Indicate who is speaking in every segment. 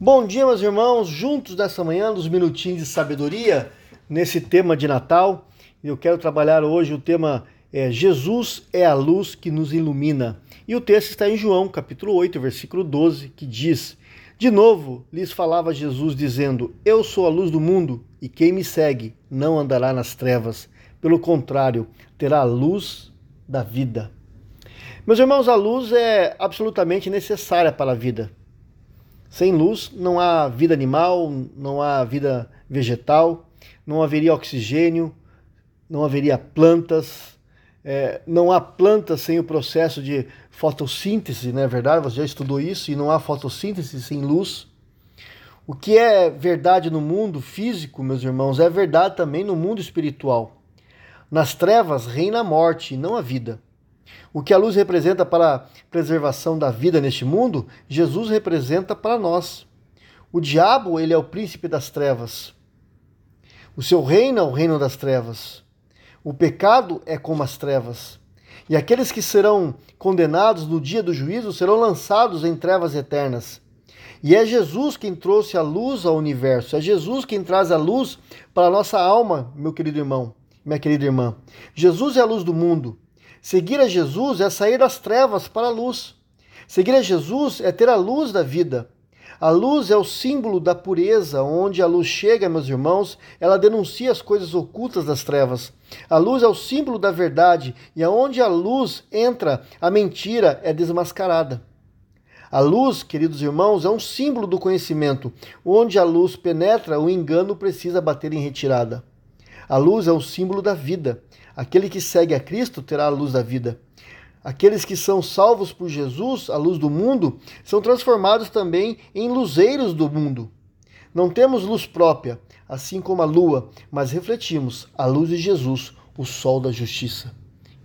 Speaker 1: Bom dia, meus irmãos, juntos nessa manhã, nos minutinhos de sabedoria, nesse tema de Natal. Eu quero trabalhar hoje o tema é, Jesus é a luz que nos ilumina. E o texto está em João, capítulo 8, versículo 12, que diz: De novo lhes falava Jesus, dizendo: Eu sou a luz do mundo, e quem me segue não andará nas trevas. Pelo contrário, terá a luz da vida. Meus irmãos, a luz é absolutamente necessária para a vida. Sem luz não há vida animal, não há vida vegetal, não haveria oxigênio, não haveria plantas, é, não há plantas sem o processo de fotossíntese, não é verdade? Você já estudou isso, e não há fotossíntese sem luz. O que é verdade no mundo físico, meus irmãos, é verdade também no mundo espiritual. Nas trevas reina a morte, não a vida. O que a luz representa para a preservação da vida neste mundo, Jesus representa para nós. O diabo, ele é o príncipe das trevas. O seu reino é o reino das trevas. O pecado é como as trevas. E aqueles que serão condenados no dia do juízo serão lançados em trevas eternas. E é Jesus quem trouxe a luz ao universo. É Jesus quem traz a luz para a nossa alma, meu querido irmão, minha querida irmã. Jesus é a luz do mundo. Seguir a Jesus é sair das trevas para a luz. Seguir a Jesus é ter a luz da vida. A luz é o símbolo da pureza, onde a luz chega, meus irmãos, ela denuncia as coisas ocultas das trevas. A luz é o símbolo da verdade, e aonde a luz entra, a mentira é desmascarada. A luz, queridos irmãos, é um símbolo do conhecimento. Onde a luz penetra, o engano precisa bater em retirada. A luz é o símbolo da vida. Aquele que segue a Cristo terá a luz da vida. Aqueles que são salvos por Jesus, a luz do mundo, são transformados também em luzeiros do mundo. Não temos luz própria, assim como a lua, mas refletimos a luz de Jesus, o sol da justiça.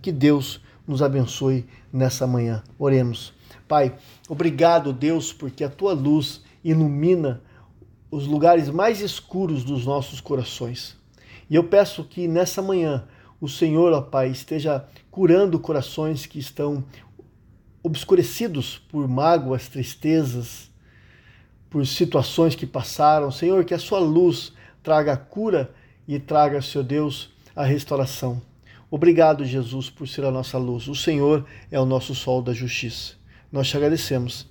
Speaker 1: Que Deus nos abençoe nessa manhã. Oremos. Pai, obrigado, Deus, porque a tua luz ilumina os lugares mais escuros dos nossos corações. E eu peço que nessa manhã o Senhor, ó Pai, esteja curando corações que estão obscurecidos por mágoas, tristezas, por situações que passaram. Senhor, que a sua luz traga a cura e traga, Senhor Deus, a restauração. Obrigado, Jesus, por ser a nossa luz. O Senhor é o nosso sol da justiça. Nós te agradecemos.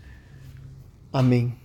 Speaker 1: Amém.